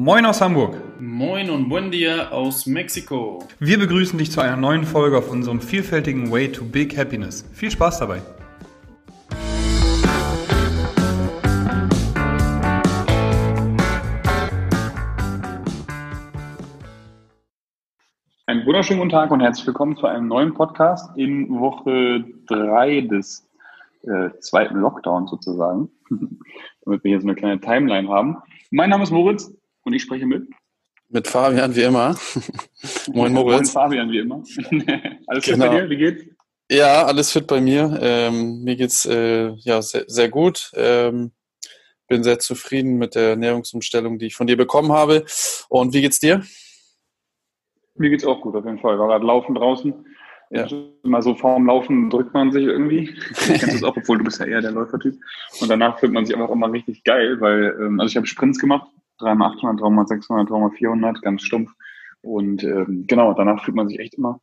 Moin aus Hamburg. Moin und buen dia aus Mexiko. Wir begrüßen dich zu einer neuen Folge auf unserem vielfältigen Way to Big Happiness. Viel Spaß dabei. Einen wunderschönen guten Tag und herzlich willkommen zu einem neuen Podcast in Woche 3 des äh, zweiten Lockdowns sozusagen, damit wir hier so eine kleine Timeline haben. Mein Name ist Moritz und ich spreche mit. Mit Fabian wie immer. Moin Moritz. Moin Fabian wie immer. alles genau. fit bei dir? Wie geht's? Ja, alles fit bei mir. Ähm, mir geht's äh, ja sehr, sehr gut. Ähm, bin sehr zufrieden mit der Ernährungsumstellung, die ich von dir bekommen habe. Und wie geht's dir? Mir geht's auch gut, auf jeden Fall. Ich war gerade laufen draußen. Ja. Immer so vorm Laufen drückt man sich irgendwie. Ich kennst das auch, obwohl du bist ja eher der Läufertyp. Und danach fühlt man sich einfach immer richtig geil, weil, ähm, also ich habe Sprints gemacht, 3x800, 3x600, 3x400, ganz stumpf. Und ähm, genau, danach fühlt man sich echt immer,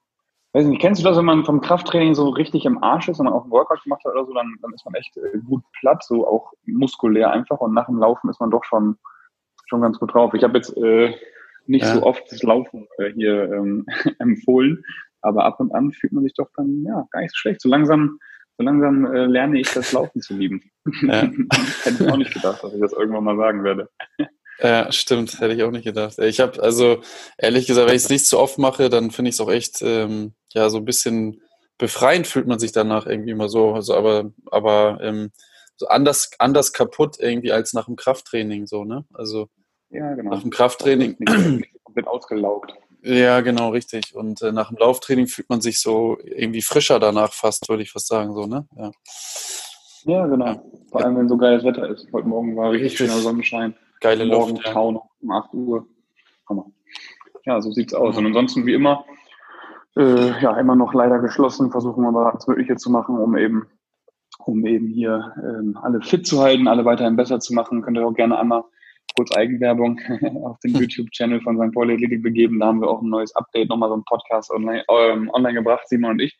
weiß nicht, kennst du das, wenn man vom Krafttraining so richtig im Arsch ist, wenn man auch einen Workout gemacht hat oder so, dann, dann ist man echt äh, gut platt, so auch muskulär einfach. Und nach dem Laufen ist man doch schon, schon ganz gut drauf. Ich habe jetzt äh, nicht ja. so oft das Laufen äh, hier ähm, empfohlen, aber ab und an fühlt man sich doch dann ja gar nicht so schlecht. So langsam, so langsam äh, lerne ich das Laufen zu lieben. Ja. Hätte ich auch nicht gedacht, dass ich das irgendwann mal sagen werde. Ja, stimmt, hätte ich auch nicht gedacht. Ich habe also ehrlich gesagt, wenn ich es nicht so oft mache, dann finde ich es auch echt ähm, ja so ein bisschen befreiend fühlt man sich danach irgendwie immer so. Also aber aber ähm, so anders anders kaputt irgendwie als nach dem Krafttraining so ne. Also ja, genau. nach dem Krafttraining komplett ausgelaugt. Ja, genau, richtig. Und äh, nach dem Lauftraining fühlt man sich so irgendwie frischer danach fast, würde ich fast sagen, so, ne? Ja, ja genau. Ja. Vor allem, wenn so geiles Wetter ist. Heute Morgen war richtig, richtig. schöner Sonnenschein. Geile Morgen Luft. Morgen um 8 Uhr. Hammer. Ja, so sieht's aus. Und ansonsten wie immer, äh, ja, immer noch leider geschlossen, versuchen wir aber alles Mögliche zu machen, um eben, um eben hier ähm, alle fit zu halten, alle weiterhin besser zu machen. Könnt ihr auch gerne einmal kurz Eigenwerbung auf den YouTube-Channel von St. Pauli Athletik begeben. Da haben wir auch ein neues Update, nochmal so ein Podcast online, ähm, online gebracht, Simon und ich.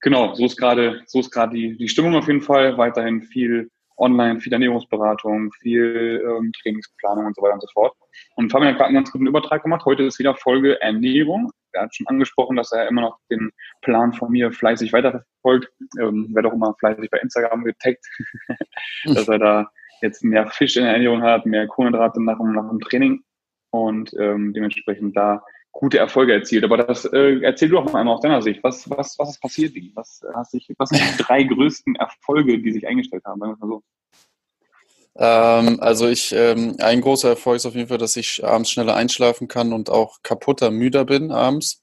Genau, so ist gerade, so ist gerade die, die Stimmung auf jeden Fall. Weiterhin viel online, viel Ernährungsberatung, viel ähm, Trainingsplanung und so weiter und so fort. Und Fabian hat gerade einen ganz guten Übertrag gemacht. Heute ist wieder Folge Ernährung. Er hat schon angesprochen, dass er immer noch den Plan von mir fleißig weiterverfolgt. Ähm, werde auch immer fleißig bei Instagram getaggt, dass er da jetzt mehr Fisch in der Ernährung hat, mehr Kohlenhydrate nach, nach dem Training und ähm, dementsprechend da gute Erfolge erzielt. Aber das äh, erzähl du auch mal einmal aus deiner Sicht. Was, was, was ist passiert, Digi? Was, hast dich, was sind die drei größten Erfolge, die sich eingestellt haben? Sagen wir mal so. Ähm, also ich, ähm, ein großer Erfolg ist auf jeden Fall, dass ich abends schneller einschlafen kann und auch kaputter, müder bin abends.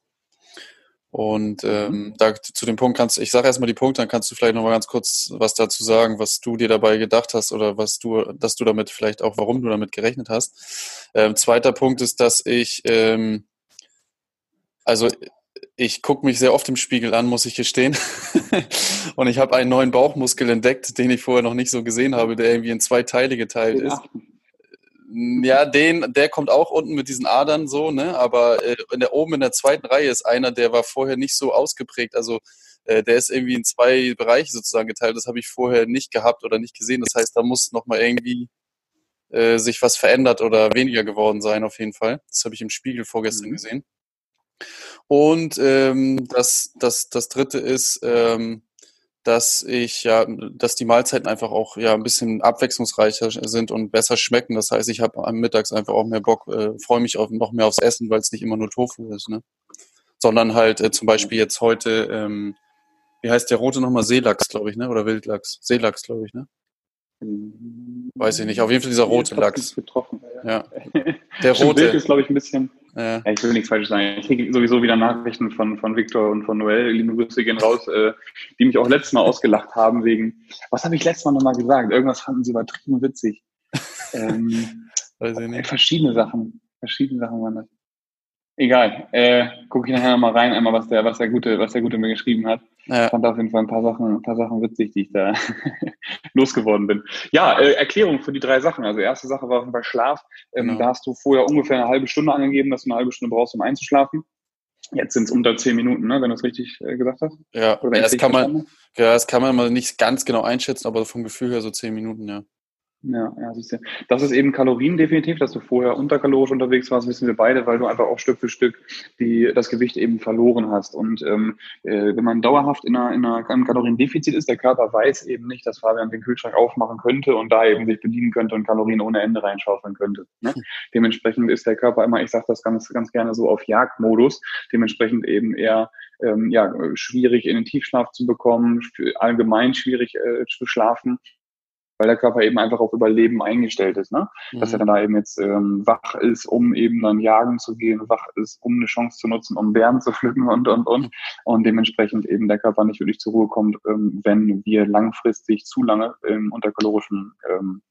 Und mhm. ähm, da zu dem Punkt kannst du, ich sage erstmal die Punkte, dann kannst du vielleicht nochmal ganz kurz was dazu sagen, was du dir dabei gedacht hast oder was du, dass du damit vielleicht auch, warum du damit gerechnet hast. Ähm, zweiter Punkt ist, dass ich, ähm, also ich gucke mich sehr oft im Spiegel an, muss ich gestehen. und ich habe einen neuen Bauchmuskel entdeckt, den ich vorher noch nicht so gesehen habe, der irgendwie in zwei Teile geteilt ist. Ja, den, der kommt auch unten mit diesen Adern so, ne? Aber äh, in der, oben in der zweiten Reihe ist einer, der war vorher nicht so ausgeprägt. Also äh, der ist irgendwie in zwei Bereiche sozusagen geteilt. Das habe ich vorher nicht gehabt oder nicht gesehen. Das heißt, da muss nochmal irgendwie äh, sich was verändert oder weniger geworden sein, auf jeden Fall. Das habe ich im Spiegel vorgestern mhm. gesehen. Und ähm, das, das, das dritte ist, ähm, dass ich ja, dass die Mahlzeiten einfach auch ja ein bisschen abwechslungsreicher sind und besser schmecken. Das heißt, ich habe am Mittags einfach auch mehr Bock, äh, freue mich auf noch mehr aufs Essen, weil es nicht immer nur Tofu ist, ne? Sondern halt äh, zum Beispiel jetzt heute, ähm, wie heißt der rote nochmal? Seelachs, glaube ich, ne? Oder Wildlachs? Seelachs, glaube ich, ne? Weiß ich nicht. Auf jeden Fall dieser rote Lachs. Getroffen, ja. ja. Der rote. Wild ist, glaube ich, ein bisschen ja. ja. ich will nichts falsch sagen. Ich kriege sowieso wieder Nachrichten von, von Victor und von Noel, liebe Grüße gehen raus, äh, die mich auch letztes Mal ausgelacht haben wegen, was habe ich letztes Mal nochmal gesagt? Irgendwas fanden sie übertrieben witzig. ähm, Weiß ich nicht. Verschiedene Sachen. Verschiedene Sachen waren das. Egal. Äh, gucke ich nachher mal rein, einmal, was der, was der Gute, was der Gute mir geschrieben hat. Ja. Ich fand auf jeden Fall ein paar Sachen, ein paar Sachen witzig, die ich da losgeworden bin. Ja, äh, Erklärung für die drei Sachen. Also erste Sache war bei Schlaf. Ähm, genau. Da hast du vorher ungefähr eine halbe Stunde angegeben, dass du eine halbe Stunde brauchst, um einzuschlafen. Jetzt sind es unter zehn Minuten, ne, wenn du es richtig äh, gesagt hast. Ja, das kann man, ja, das kann man mal nicht ganz genau einschätzen, aber vom Gefühl her so zehn Minuten, ja. Ja, ja, siehst du. Das ist eben Kalorien definitiv, dass du vorher unterkalorisch unterwegs warst, wissen wir beide, weil du einfach auch Stück für Stück die, das Gewicht eben verloren hast. Und ähm, äh, wenn man dauerhaft in, einer, in einer, einem Kaloriendefizit ist, der Körper weiß eben nicht, dass Fabian den Kühlschrank aufmachen könnte und da eben sich bedienen könnte und Kalorien ohne Ende reinschaufeln könnte. Ne? Hm. Dementsprechend ist der Körper immer, ich sage das ganz, ganz gerne so auf Jagdmodus, dementsprechend eben eher ähm, ja, schwierig in den Tiefschlaf zu bekommen, allgemein schwierig äh, zu schlafen weil der Körper eben einfach auf Überleben eingestellt ist, ne? Mhm. Dass er dann da eben jetzt ähm, wach ist, um eben dann jagen zu gehen, wach ist, um eine Chance zu nutzen, um Bären zu pflücken und und und und dementsprechend eben der Körper nicht wirklich zur Ruhe kommt, ähm, wenn wir langfristig zu lange im unterkalorischen ähm,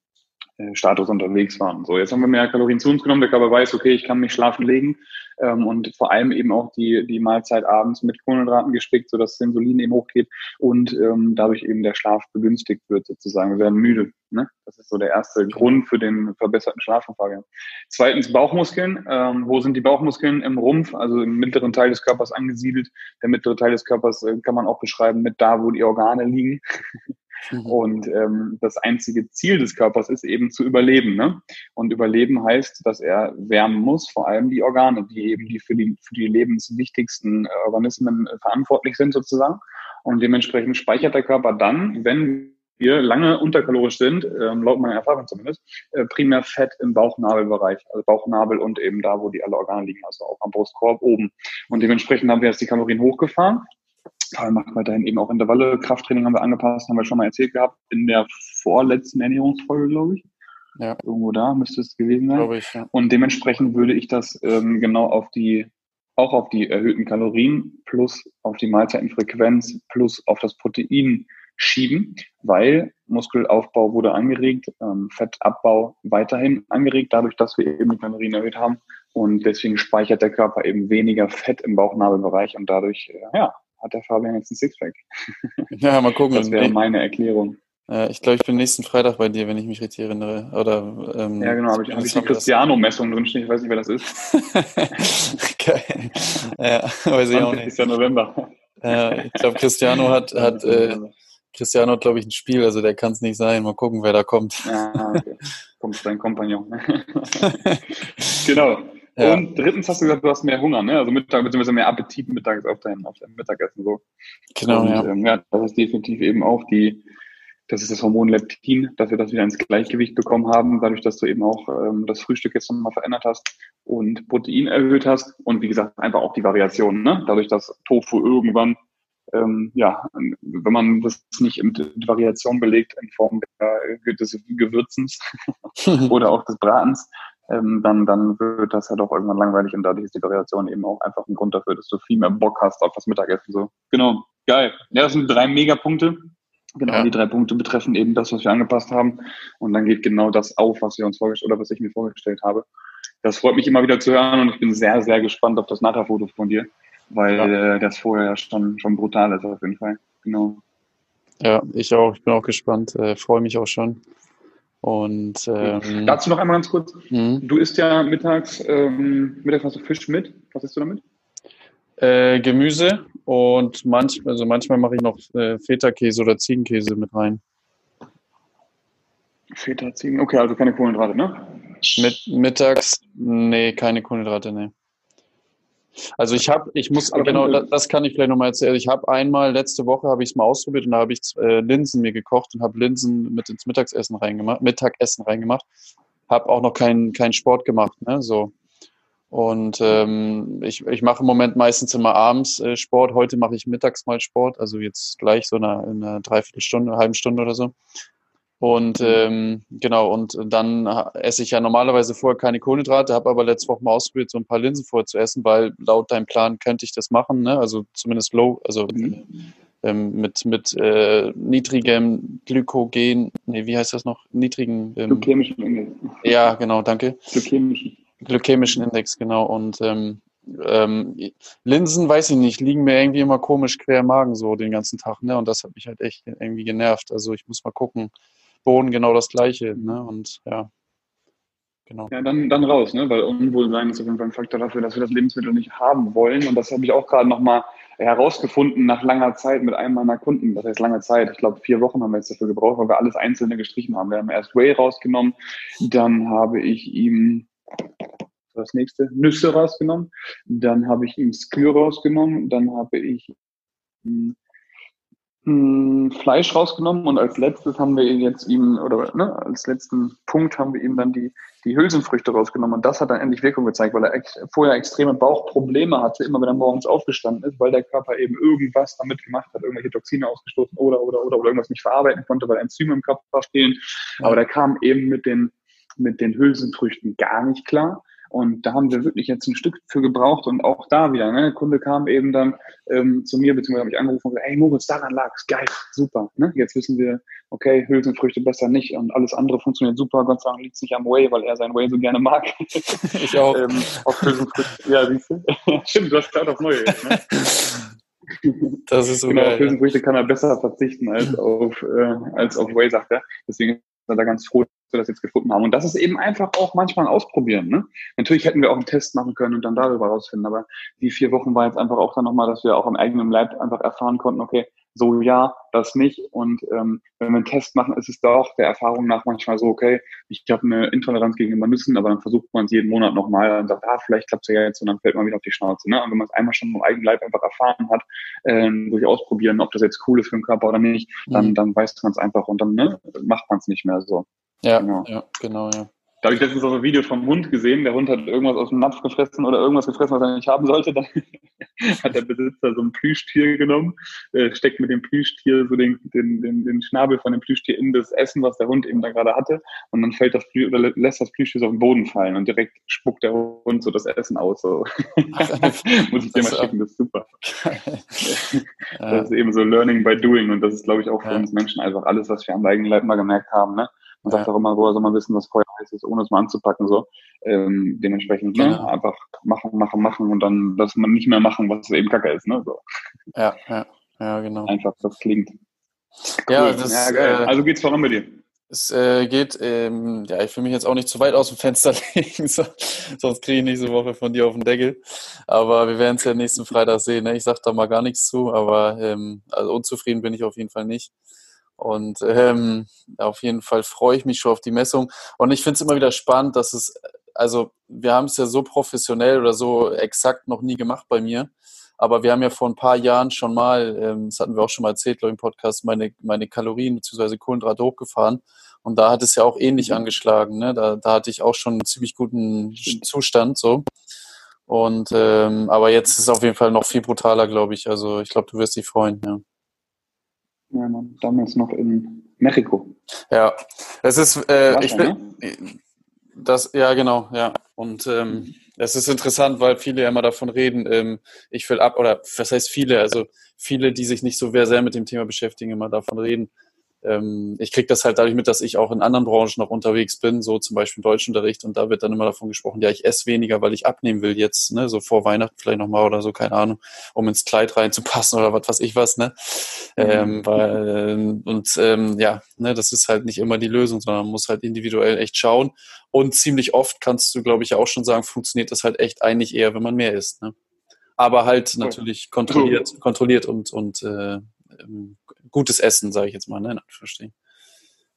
äh, Status unterwegs waren. So, jetzt haben wir mehr Kalorien zu uns genommen. Der Körper weiß, okay, ich kann mich schlafen legen ähm, und vor allem eben auch die, die Mahlzeit abends mit Kohlenhydraten gespickt, sodass das Insulin eben hochgeht und ähm, dadurch eben der Schlaf begünstigt wird sozusagen. Wir werden müde. Ne? Das ist so der erste Grund für den verbesserten Schlaf von Fabian. Zweitens Bauchmuskeln. Ähm, wo sind die Bauchmuskeln? Im Rumpf, also im mittleren Teil des Körpers angesiedelt. Der mittlere Teil des Körpers äh, kann man auch beschreiben mit da, wo die Organe liegen. Mhm. Und ähm, das einzige Ziel des Körpers ist eben zu überleben. Ne? Und überleben heißt, dass er wärmen muss, vor allem die Organe, die eben die für die, für die lebenswichtigsten äh, Organismen äh, verantwortlich sind sozusagen. Und dementsprechend speichert der Körper dann, wenn wir lange unterkalorisch sind, ähm, laut meiner Erfahrung zumindest, äh, primär Fett im Bauchnabelbereich, also Bauchnabel und eben da, wo die alle Organe liegen, also auch am Brustkorb oben. Und dementsprechend haben wir jetzt die Kalorien hochgefahren Karl macht weiterhin eben auch Intervalle. Krafttraining haben wir angepasst, haben wir schon mal erzählt gehabt, in der vorletzten Ernährungsfolge, glaube ich. Ja. Irgendwo da müsste es gewesen sein. Glaube ich, ja. Und dementsprechend würde ich das ähm, genau auf die, auch auf die erhöhten Kalorien plus auf die Mahlzeitenfrequenz plus auf das Protein schieben, weil Muskelaufbau wurde angeregt, ähm, Fettabbau weiterhin angeregt, dadurch, dass wir eben die Kalorien erhöht haben. Und deswegen speichert der Körper eben weniger Fett im Bauchnabelbereich und dadurch, äh, ja, hat der Fabian jetzt ein Sixpack. Ja, mal gucken. Das wäre meine Erklärung. Ja, ich glaube, ich bin nächsten Freitag bei dir, wenn ich mich richtig erinnere. Oder, ähm, ja, genau, habe ich, hab ich die Cristiano-Messung drinstehen. Ich weiß nicht, wer das ist. Geil. Ja, weiß ich auch nicht. Ist ja November. Ja, ich glaube, Cristiano hat, hat äh, Cristiano hat, glaube ich, ein Spiel, also der kann es nicht sein. Mal gucken, wer da kommt. Ja, okay. Kommt dein Kompagnon. genau. Ja. Und drittens hast du gesagt, du hast mehr Hunger, ne? Also Mittag, beziehungsweise mehr Appetit mittags auf dein, auf dein Mittagessen so. Genau, und, ja. Ähm, ja. Das ist definitiv eben auch die, das ist das Hormon Leptin, dass wir das wieder ins Gleichgewicht bekommen haben, dadurch, dass du eben auch ähm, das Frühstück jetzt nochmal verändert hast und Protein erhöht hast und wie gesagt, einfach auch die Variation, ne? Dadurch, dass Tofu irgendwann ähm, ja, wenn man das nicht mit Variation belegt in Form der, des Gewürzens oder auch des Bratens, ähm, dann, dann wird das ja doch irgendwann langweilig und dadurch ist die Variation eben auch einfach ein Grund dafür, dass du viel mehr Bock hast auf das Mittagessen. So. Genau, geil. Ja, das sind drei Megapunkte. Genau, ja. die drei Punkte betreffen eben das, was wir angepasst haben. Und dann geht genau das auf, was wir uns vorgestellt oder was ich mir vorgestellt habe. Das freut mich immer wieder zu hören und ich bin sehr, sehr gespannt auf das Nachherfoto von dir, weil ja. äh, das vorher ja schon, schon brutal ist auf jeden Fall. Genau. Ja, ich auch. Ich bin auch gespannt. Äh, freue mich auch schon. Und ähm, dazu noch einmal ganz kurz. Mh. Du isst ja mittags, ähm, mittags hast du Fisch mit. Was isst du damit? Äh, Gemüse und manch, also manchmal mache ich noch äh, Feta-Käse oder Ziegenkäse mit rein. Feta, Ziegen, okay, also keine Kohlenhydrate, ne? Mit, mittags, nee, keine Kohlenhydrate, nee. Also ich habe, ich muss, Aber genau, das, das, kann ich vielleicht nochmal erzählen. Ich habe einmal, letzte Woche habe ich es mal ausprobiert und da habe ich äh, Linsen mir gekocht und habe Linsen mit ins Mittagessen reingemacht, Mittagessen reingemacht. Habe auch noch keinen keinen Sport gemacht, ne, so. Und ähm, ich, ich mache im Moment meistens immer abends äh, Sport. Heute mache ich mittags mal Sport, also jetzt gleich so eine, eine Dreiviertelstunde, eine halbe Stunde oder so. Und mhm. ähm, genau, und dann esse ich ja normalerweise vorher keine Kohlenhydrate, habe aber letzte Woche mal ausprobiert, so ein paar Linsen vorher zu essen, weil laut deinem Plan könnte ich das machen, ne? Also zumindest low, also mhm. ähm, mit, mit äh, niedrigem Glykogen, nee, wie heißt das noch? Niedrigen ähm, Glykämischen Index. Ja, genau, danke. Glykämischen. Glykämischen Index, genau. Und ähm, ähm, Linsen, weiß ich nicht, liegen mir irgendwie immer komisch quer im Magen so den ganzen Tag, ne? Und das hat mich halt echt irgendwie genervt. Also ich muss mal gucken Bohnen genau das Gleiche. Ne? Und ja, genau. Ja, dann, dann raus, ne? weil Unwohlsein ist auf jeden Fall ein Faktor dafür, dass wir das Lebensmittel nicht haben wollen. Und das habe ich auch gerade nochmal herausgefunden nach langer Zeit mit einem meiner Kunden, das heißt lange Zeit, ich glaube vier Wochen haben wir jetzt dafür gebraucht, weil wir alles Einzelne gestrichen haben. Wir haben erst Whey rausgenommen, dann habe ich ihm das nächste Nüsse rausgenommen, dann habe ich ihm Skür rausgenommen, dann habe ich Fleisch rausgenommen und als letztes haben wir jetzt ihm, oder ne, als letzten Punkt haben wir ihm dann die, die Hülsenfrüchte rausgenommen und das hat dann endlich Wirkung gezeigt, weil er ex vorher extreme Bauchprobleme hatte, immer wenn er morgens aufgestanden ist, weil der Körper eben irgendwas damit gemacht hat, irgendwelche Toxine ausgestoßen oder, oder, oder, oder irgendwas nicht verarbeiten konnte, weil Enzyme im Körper stehen. Aber der kam eben mit den, mit den Hülsenfrüchten gar nicht klar. Und da haben wir wirklich jetzt ein Stück für gebraucht und auch da wieder, ne, der Kunde kam eben dann ähm, zu mir, beziehungsweise mich angerufen und gesagt, hey Moritz, daran lag's, geil, super. Ne? Jetzt wissen wir, okay, Hülsenfrüchte besser nicht und alles andere funktioniert super. Gott sei Dank liegt's nicht am Whey, weil er sein Whey so gerne mag. Ich auch. ähm, auf Hülsenfrüchte, ja, siehst du? Stimmt, du hast gerade auf Neue ne? Das ist so genau, geil. auf Hülsenfrüchte kann er besser verzichten als auf, äh, als auf Whey, sagt er. Deswegen ist er da ganz froh, wir das jetzt gefunden haben. Und das ist eben einfach auch manchmal ein Ausprobieren. Ne? Natürlich hätten wir auch einen Test machen können und dann darüber rausfinden, aber die vier Wochen war jetzt einfach auch dann nochmal, dass wir auch im eigenen Leib einfach erfahren konnten, okay, so ja, das nicht. Und ähm, wenn wir einen Test machen, ist es doch der Erfahrung nach manchmal so, okay, ich habe eine Intoleranz gegenüber Nüssen, aber dann versucht man es jeden Monat nochmal und sagt, ah, vielleicht klappt es ja jetzt und dann fällt man wieder auf die Schnauze. Ne? Und wenn man es einmal schon im eigenen Leib einfach erfahren hat, ähm, durch Ausprobieren, ob das jetzt cool ist für den Körper oder nicht, dann, Mhm. dann weiß man es einfach und dann ne, macht man es nicht mehr so. Ja, Genau. ja, genau, ja. Da habe ich letztens auch ein Video vom Hund gesehen. Der Hund hat irgendwas aus dem Napf gefressen oder irgendwas gefressen, was er nicht haben sollte. Dann hat der Besitzer so ein Plüschtier genommen, äh, steckt mit dem Plüschtier so den, den, den, den Schnabel von dem Plüschtier in das Essen, was der Hund eben da gerade hatte. Und dann fällt das Plü oder lässt das Plüschtier so auf den Boden fallen und direkt spuckt der Hund so das Essen aus. So. Muss ich dir mal schicken, das ist super. Das ist eben so Learning by Doing und das ist, glaube ich, auch für uns Menschen einfach alles, was wir am eigenen Leib mal gemerkt haben. Ne? Man sagt Ja. auch immer, woher soll man wissen, was Feuer heiß ist, ohne es mal anzupacken. So. Ähm, dementsprechend ne? Genau. einfach machen, machen, machen und dann, dass man nicht mehr machen, was eben Kacke ist. Ne? So. ja, ja, ja, genau. Einfach, das klingt. Ja, Cool. das, ja, geil. äh, also geht's voran bei dir. Es äh, geht, ähm, ja, ich will mich jetzt auch nicht zu weit aus dem Fenster legen, so, sonst kriege ich nächste Woche von dir auf den Deckel. Aber wir werden es ja nächsten Freitag sehen. Ne? Ich sage da mal gar nichts zu, aber ähm, also unzufrieden bin ich auf jeden Fall nicht. Und ähm, auf jeden Fall freue ich mich schon auf die Messung. Und ich finde es immer wieder spannend, dass es, also wir haben es ja so professionell oder so exakt noch nie gemacht bei mir. Aber wir haben ja vor ein paar Jahren schon mal, ähm, das hatten wir auch schon mal erzählt, glaube ich, im Podcast, meine, meine Kalorien bzw. Kohlenhydrate hochgefahren. Und da hat es ja auch ähnlich angeschlagen. Ne? Da, da hatte ich auch schon einen ziemlich guten Zustand. so. Und ähm, aber jetzt ist es auf jeden Fall noch viel brutaler, glaube ich. Also ich glaube, du wirst dich freuen. Ja. Ja, Mann, damals noch in Mexiko. Ja, es ist, äh, ich bin, das, ja, genau, ja. Und ähm, es ist interessant, weil viele ja immer davon reden, ähm, ich will ab, oder was heißt viele, also viele, die sich nicht so sehr mit dem Thema beschäftigen, immer davon reden. Ähm, ich kriege das halt dadurch mit, dass ich auch in anderen Branchen noch unterwegs bin, so zum Beispiel im Deutschunterricht, und da wird dann immer davon gesprochen, ja, ich esse weniger, weil ich abnehmen will jetzt, ne, so vor Weihnachten vielleicht nochmal oder so, keine Ahnung, um ins Kleid reinzupassen oder was weiß ich was, ne? Ähm, weil, ähm, und ähm, ja, ne, das ist halt nicht immer die Lösung, sondern man muss halt individuell echt schauen. Und ziemlich oft kannst du, glaube ich, auch schon sagen, funktioniert das halt echt eigentlich eher, wenn man mehr isst. Ne? Aber halt natürlich kontrolliert, kontrolliert und, und äh, gutes Essen, sage ich jetzt mal, ne? in Anführungsstrichen.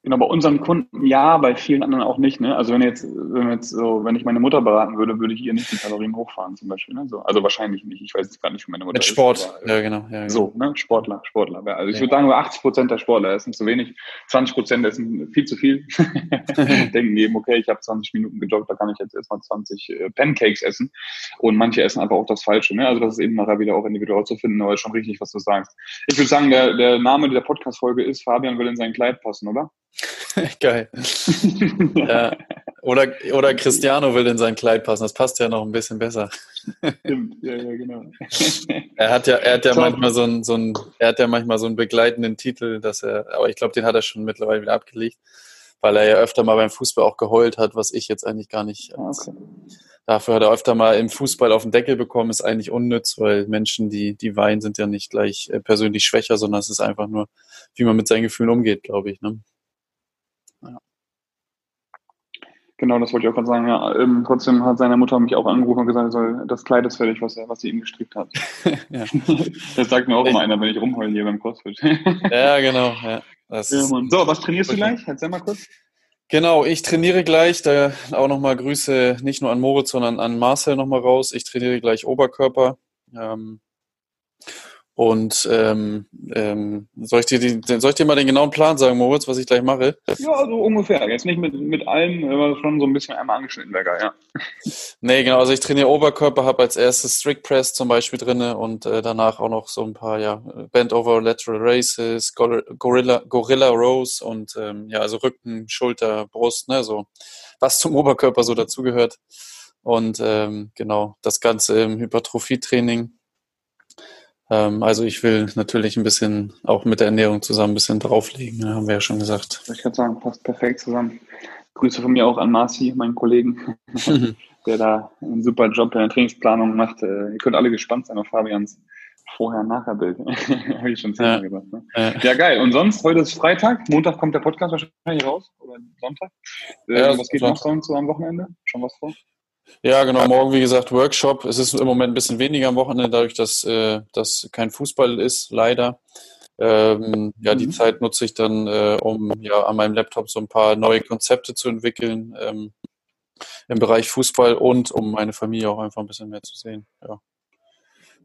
Genau, bei unseren Kunden ja, bei vielen anderen auch nicht. Ne? Also wenn jetzt, wenn jetzt so, wenn ich meine Mutter beraten würde, würde ich ihr nicht die Kalorien hochfahren zum Beispiel. Ne? So, also wahrscheinlich nicht. Ich weiß jetzt gar nicht, wie meine Mutter Mit ist, Sport, aber, äh, ja genau. Ja, genau. So, ne? Sportler, Sportler. Ja, Also ich Ja. würde sagen, nur 80 Prozent der Sportler essen zu wenig, 20 Prozent essen viel zu viel. Denken eben, okay, ich habe 20 Minuten gejoggt, da kann ich jetzt erstmal 20 äh, Pancakes essen. Und manche essen einfach auch das Falsche. Ne? Also das ist eben nachher wieder auch individuell zu finden, aber ist schon richtig, was du sagst. Ich würde sagen, der, der Name dieser Podcast-Folge ist Fabian will in sein Kleid passen, oder? Geil. Ja. Oder, oder Cristiano will in sein Kleid passen, das passt ja noch ein bisschen besser. Stimmt, ja, ja, genau. Er hat ja, er hat ja Top. manchmal so einen, so einen, er hat ja manchmal so einen begleitenden Titel, dass er, aber ich glaube, den hat er schon mittlerweile wieder abgelegt, weil er ja öfter mal beim Fußball auch geheult hat, was ich jetzt eigentlich gar nicht. Ah, okay. Dafür hat er öfter mal im Fußball auf den Deckel bekommen, ist eigentlich unnütz, weil Menschen, die, die weinen, sind ja nicht gleich äh, persönlich schwächer, sondern es ist einfach nur, wie man mit seinen Gefühlen umgeht, glaube ich. Ne? Genau, das wollte ich auch gerade sagen. Ja, ähm, trotzdem hat seine Mutter mich auch angerufen und gesagt, soll, das Kleid ist fertig, was, er, was sie ihm gestrickt hat. das sagt mir auch immer einer, wenn ich rumheule hier beim CrossFit. ja, genau. Ja, ja, so, was trainierst du gleich? Erzähl mal kurz. Genau, ich trainiere gleich, da auch nochmal Grüße nicht nur an Moritz, sondern an Marcel nochmal raus. Ich trainiere gleich Oberkörper. Ähm, und ähm, ähm, soll, ich dir die, soll ich dir mal den genauen Plan sagen, Moritz, was ich gleich mache? Ja, so ungefähr. Jetzt nicht mit, mit allen, aber schon so ein bisschen einmal angeschnitten wäre ja. Nee, genau. Also ich trainiere Oberkörper, habe als erstes Strict Press zum Beispiel drin und äh, danach auch noch so ein paar, ja, Bend over Lateral Races, Gorilla, Gorilla Rows und ähm, ja, also Rücken, Schulter, Brust, ne, so was zum Oberkörper so dazugehört. Und ähm, genau, das Ganze im Hypertrophie-Training also ich will natürlich ein bisschen auch mit der Ernährung zusammen ein bisschen drauflegen, ne, haben wir ja schon gesagt. Ich kann sagen, passt perfekt zusammen. Grüße von mir auch an Marci, meinen Kollegen, der da einen super Job in der Trainingsplanung macht. Äh, ihr könnt alle gespannt sein auf Fabians Vorher-Nachher-Bild. Habe ich schon zehnmal ja. gesagt. Ne? Ja. ja. geil. Und sonst, heute ist Freitag, Montag kommt der Podcast wahrscheinlich raus oder Sonntag. Äh, ja, was geht noch sonst so am Wochenende? Schon was vor? Ja, genau. Morgen, wie gesagt, Workshop. Es ist im Moment ein bisschen weniger am Wochenende, dadurch, dass äh, das kein Fußball ist, leider. Ähm, ja, die mhm. Zeit nutze ich dann, äh, um ja an meinem Laptop so ein paar neue Konzepte zu entwickeln ähm, im Bereich Fußball und um meine Familie auch einfach ein bisschen mehr zu sehen. Ja,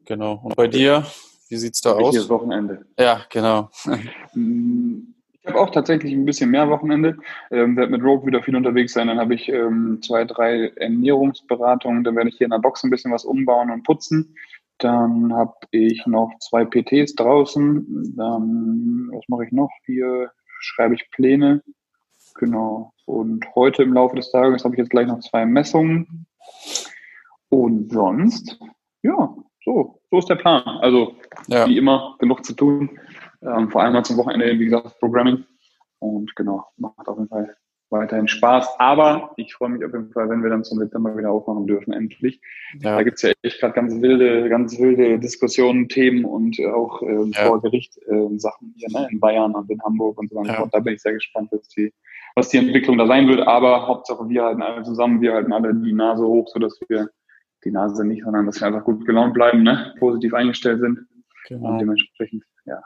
genau. Und bei dir, wie sieht's da aus? Hier Wochenende. Ja, genau. Habe auch tatsächlich ein bisschen mehr Wochenende. Ähm, werde mit Rogue wieder viel unterwegs sein. Dann habe ich ähm, zwei, drei Ernährungsberatungen. Dann werde ich hier in der Box ein bisschen was umbauen und putzen. Dann habe ich noch zwei PTs draußen. Dann, was mache ich noch? Hier schreibe ich Pläne. Genau. Und heute im Laufe des Tages habe ich jetzt gleich noch zwei Messungen. Und sonst, ja, so, so ist der Plan. Also, ja. wie immer, genug zu tun. Ähm, vor allem mal zum Wochenende, wie gesagt, Programming. Und genau, macht auf jeden Fall weiterhin Spaß. Aber ich freue mich auf jeden Fall, wenn wir dann zum September wieder aufmachen dürfen, endlich. Ja. Da gibt's ja echt gerade ganz wilde, ganz wilde Diskussionen, Themen und auch äh, ja. vor Gericht äh, Sachen hier ne, in Bayern und in Hamburg und so weiter. Ja. Da bin ich sehr gespannt, was die, was die Entwicklung da sein wird. Aber Hauptsache wir halten alle zusammen, wir halten alle die Nase hoch, sodass wir die Nase nicht, sondern dass wir einfach gut gelaunt bleiben, ne? positiv eingestellt sind. Genau. Und dementsprechend, ja,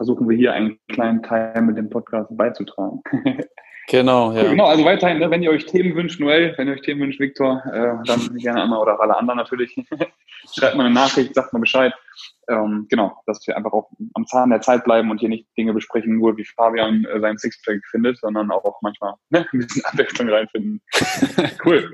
versuchen wir hier einen kleinen Teil mit dem Podcast beizutragen. Genau, ja. Genau, also weiterhin, ne, wenn ihr euch Themen wünscht, Noel, wenn ihr euch Themen wünscht, Viktor, äh, dann gerne einmal oder alle anderen natürlich. Schreibt mal eine Nachricht, sagt mal Bescheid. Ähm, genau, dass wir einfach auch am Zahn der Zeit bleiben und hier nicht Dinge besprechen, nur wie Fabian äh, seinen Sixpack findet, sondern auch manchmal ne, ein bisschen Abwechslung reinfinden. cool.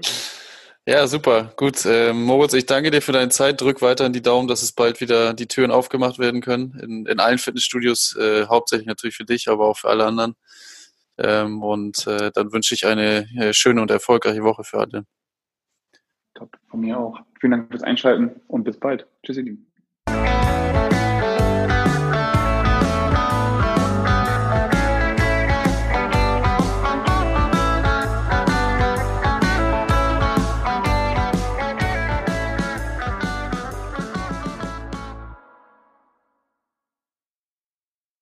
Ja, super. Gut. Äh, Moritz, ich danke dir für deine Zeit. Drück weiter in die Daumen, dass es bald wieder die Türen aufgemacht werden können. In, in allen Fitnessstudios, äh, hauptsächlich natürlich für dich, aber auch für alle anderen. Ähm, und äh, dann wünsche ich eine äh, schöne und erfolgreiche Woche für alle. Top. Von mir auch. Vielen Dank fürs Einschalten und bis bald. Tschüss, ihr Lieben.